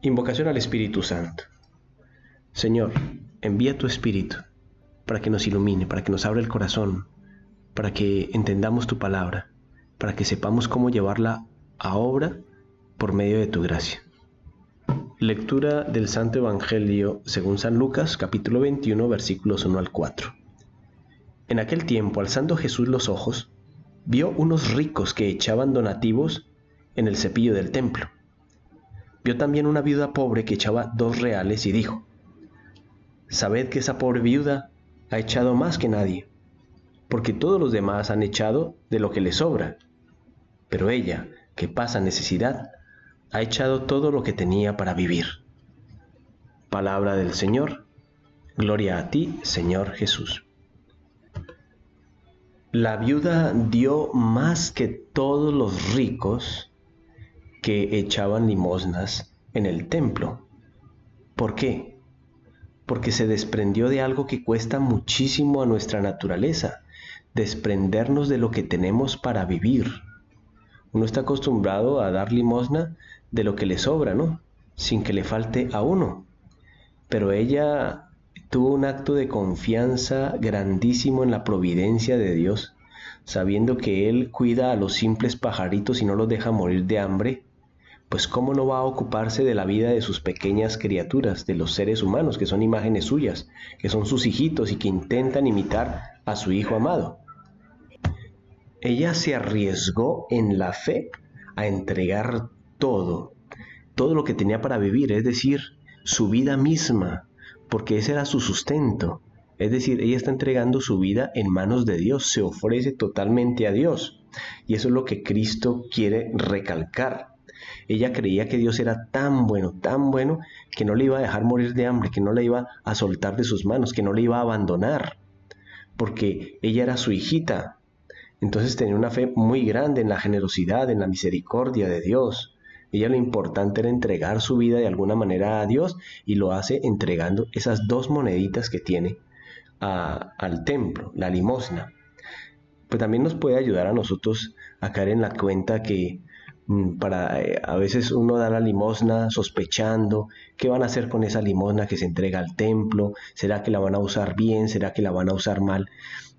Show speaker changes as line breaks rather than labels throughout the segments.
Invocación al Espíritu Santo. Señor, envía tu Espíritu para que nos ilumine, para que nos abra el corazón, para que entendamos tu palabra, para que sepamos cómo llevarla a obra por medio de tu gracia. Lectura del Santo Evangelio según San Lucas capítulo 21 versículos 1 al 4. En aquel tiempo, alzando Jesús los ojos, vio unos ricos que echaban donativos en el cepillo del templo Vio también una viuda pobre que echaba dos reales y dijo, Sabed que esa pobre viuda ha echado más que nadie, porque todos los demás han echado de lo que le sobra, pero ella, que pasa necesidad, ha echado todo lo que tenía para vivir. Palabra del Señor, gloria a ti, Señor Jesús. La viuda dio más que todos los ricos que echaban limosnas en el templo. ¿Por qué? Porque se desprendió de algo que cuesta muchísimo a nuestra naturaleza, desprendernos de lo que tenemos para vivir. Uno está acostumbrado a dar limosna de lo que le sobra, ¿no? Sin que le falte a uno. Pero ella tuvo un acto de confianza grandísimo en la providencia de Dios, sabiendo que Él cuida a los simples pajaritos y no los deja morir de hambre, pues cómo no va a ocuparse de la vida de sus pequeñas criaturas, de los seres humanos, que son imágenes suyas, que son sus hijitos y que intentan imitar a su hijo amado. Ella se arriesgó en la fe a entregar todo, todo lo que tenía para vivir, es decir, su vida misma, porque ese era su sustento. Es decir, ella está entregando su vida en manos de Dios, se ofrece totalmente a Dios. Y eso es lo que Cristo quiere recalcar. Ella creía que Dios era tan bueno, tan bueno, que no le iba a dejar morir de hambre, que no la iba a soltar de sus manos, que no le iba a abandonar, porque ella era su hijita. Entonces tenía una fe muy grande en la generosidad, en la misericordia de Dios. Ella lo importante era entregar su vida de alguna manera a Dios y lo hace entregando esas dos moneditas que tiene al templo, la limosna. Pues también nos puede ayudar a nosotros a caer en la cuenta que para eh, a veces uno da la limosna sospechando qué van a hacer con esa limosna que se entrega al templo, será que la van a usar bien, será que la van a usar mal.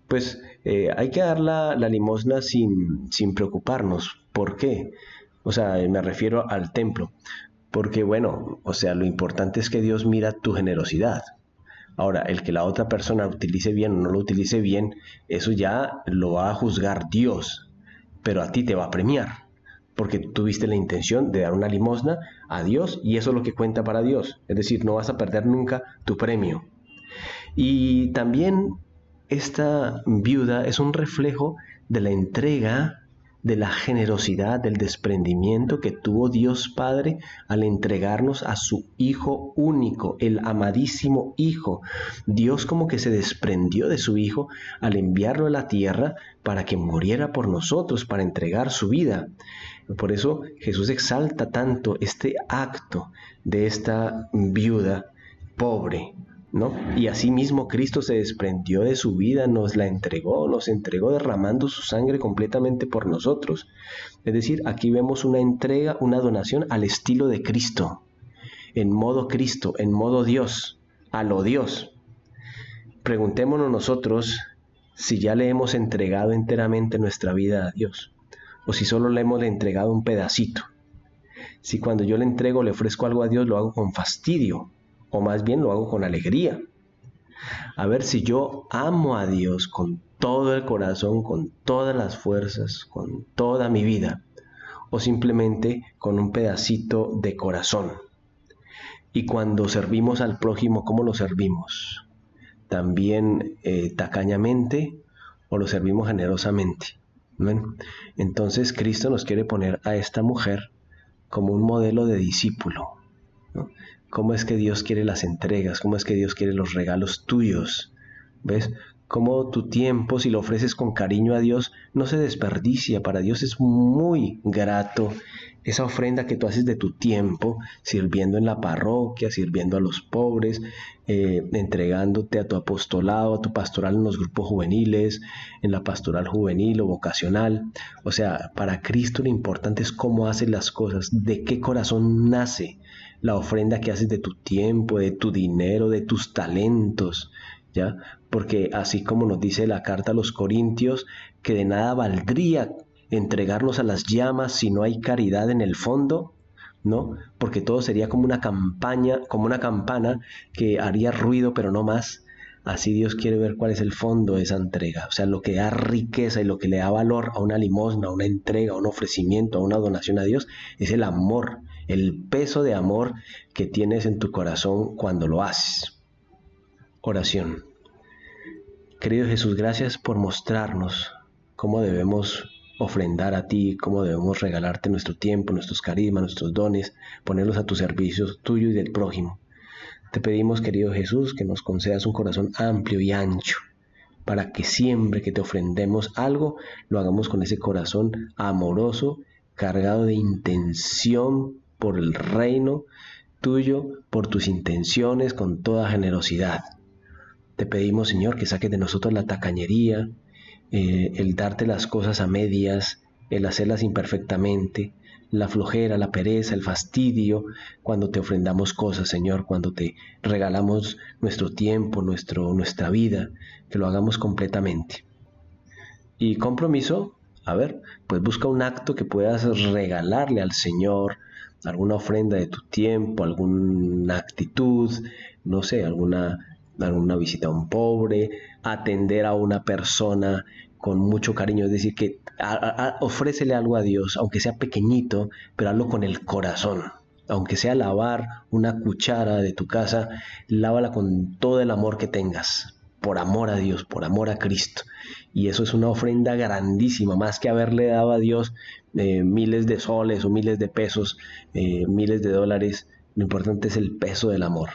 Pues eh, hay que dar la, limosna sin, sin preocuparnos. ¿Por qué? O sea, me refiero al templo. Porque bueno, o sea, lo importante es que Dios mira tu generosidad. Ahora, el que la otra persona utilice bien o no lo utilice bien, eso ya lo va a juzgar Dios, pero a ti te va a premiar porque tuviste la intención de dar una limosna a Dios y eso es lo que cuenta para Dios. Es decir, no vas a perder nunca tu premio. Y también esta viuda es un reflejo de la entrega de la generosidad, del desprendimiento que tuvo Dios Padre al entregarnos a su Hijo único, el amadísimo Hijo. Dios como que se desprendió de su Hijo al enviarlo a la tierra para que muriera por nosotros, para entregar su vida. Por eso Jesús exalta tanto este acto de esta viuda pobre, ¿no? Y asimismo Cristo se desprendió de su vida, nos la entregó, nos entregó derramando su sangre completamente por nosotros. Es decir, aquí vemos una entrega, una donación al estilo de Cristo, en modo Cristo, en modo Dios, a lo Dios. Preguntémonos nosotros si ya le hemos entregado enteramente nuestra vida a Dios, o si solo le hemos entregado un pedacito. Si cuando yo le entrego, le ofrezco algo a Dios, lo hago con fastidio, o más bien lo hago con alegría. A ver si yo amo a Dios con todo el corazón, con todas las fuerzas, con toda mi vida, o simplemente con un pedacito de corazón. Y cuando servimos al prójimo, ¿cómo lo servimos? ¿También eh, tacañamente o lo servimos generosamente? Entonces Cristo nos quiere poner a esta mujer como un modelo de discípulo, cómo es que Dios quiere las entregas, cómo es que Dios quiere los regalos tuyos. ¿Ves? Cómo tu tiempo, si lo ofreces con cariño a Dios, no se desperdicia. Para Dios es muy grato esa ofrenda que tú haces de tu tiempo, sirviendo en la parroquia, sirviendo a los pobres, eh, entregándote a tu apostolado, a tu pastoral en los grupos juveniles, en la pastoral juvenil o vocacional. O sea, para Cristo lo importante es cómo hace las cosas, de qué corazón nace la ofrenda que haces de tu tiempo, de tu dinero, de tus talentos, ¿ya? Porque así como nos dice la carta a los Corintios, que de nada valdría entregarnos a las llamas si no hay caridad en el fondo, ¿no? Porque todo sería como una campaña, como una campana que haría ruido pero no más. Así Dios quiere ver cuál es el fondo de esa entrega, o sea, lo que da riqueza y lo que le da valor a una limosna, a una entrega, a un ofrecimiento, a una donación a Dios, es el amor, el peso de amor que tienes en tu corazón cuando lo haces. Oración. Querido Jesús, gracias por mostrarnos cómo debemos ofrendar a ti, cómo debemos regalarte nuestro tiempo, nuestros carismas, nuestros dones, ponerlos a tu servicio tuyo y del prójimo. Te pedimos, querido Jesús, que nos concedas un corazón amplio y ancho, para que siempre que te ofrendemos algo, lo hagamos con ese corazón amoroso, cargado de intención por el reino tuyo, por tus intenciones, con toda generosidad. Te pedimos, Señor, que saques de nosotros la tacañería, eh, el darte las cosas a medias, el hacerlas imperfectamente, la flojera, la pereza, el fastidio, cuando te ofrendamos cosas, Señor, cuando te regalamos nuestro tiempo, nuestro, nuestra vida, que lo hagamos completamente. Y compromiso, a ver, pues busca un acto que puedas regalarle al Señor, alguna ofrenda de tu tiempo, alguna actitud, no sé, alguna, alguna visita a un pobre, atender a una persona con mucho cariño, es decir, que ofrécele algo a Dios, aunque sea pequeñito, pero hazlo con el corazón. Aunque sea lavar una cuchara de tu casa, lávala con todo el amor que tengas, por amor a Dios, por amor a Cristo. Y eso es una ofrenda grandísima, más que haberle dado a Dios eh, miles de soles o miles de pesos, eh, miles de dólares. Lo importante es el peso del amor.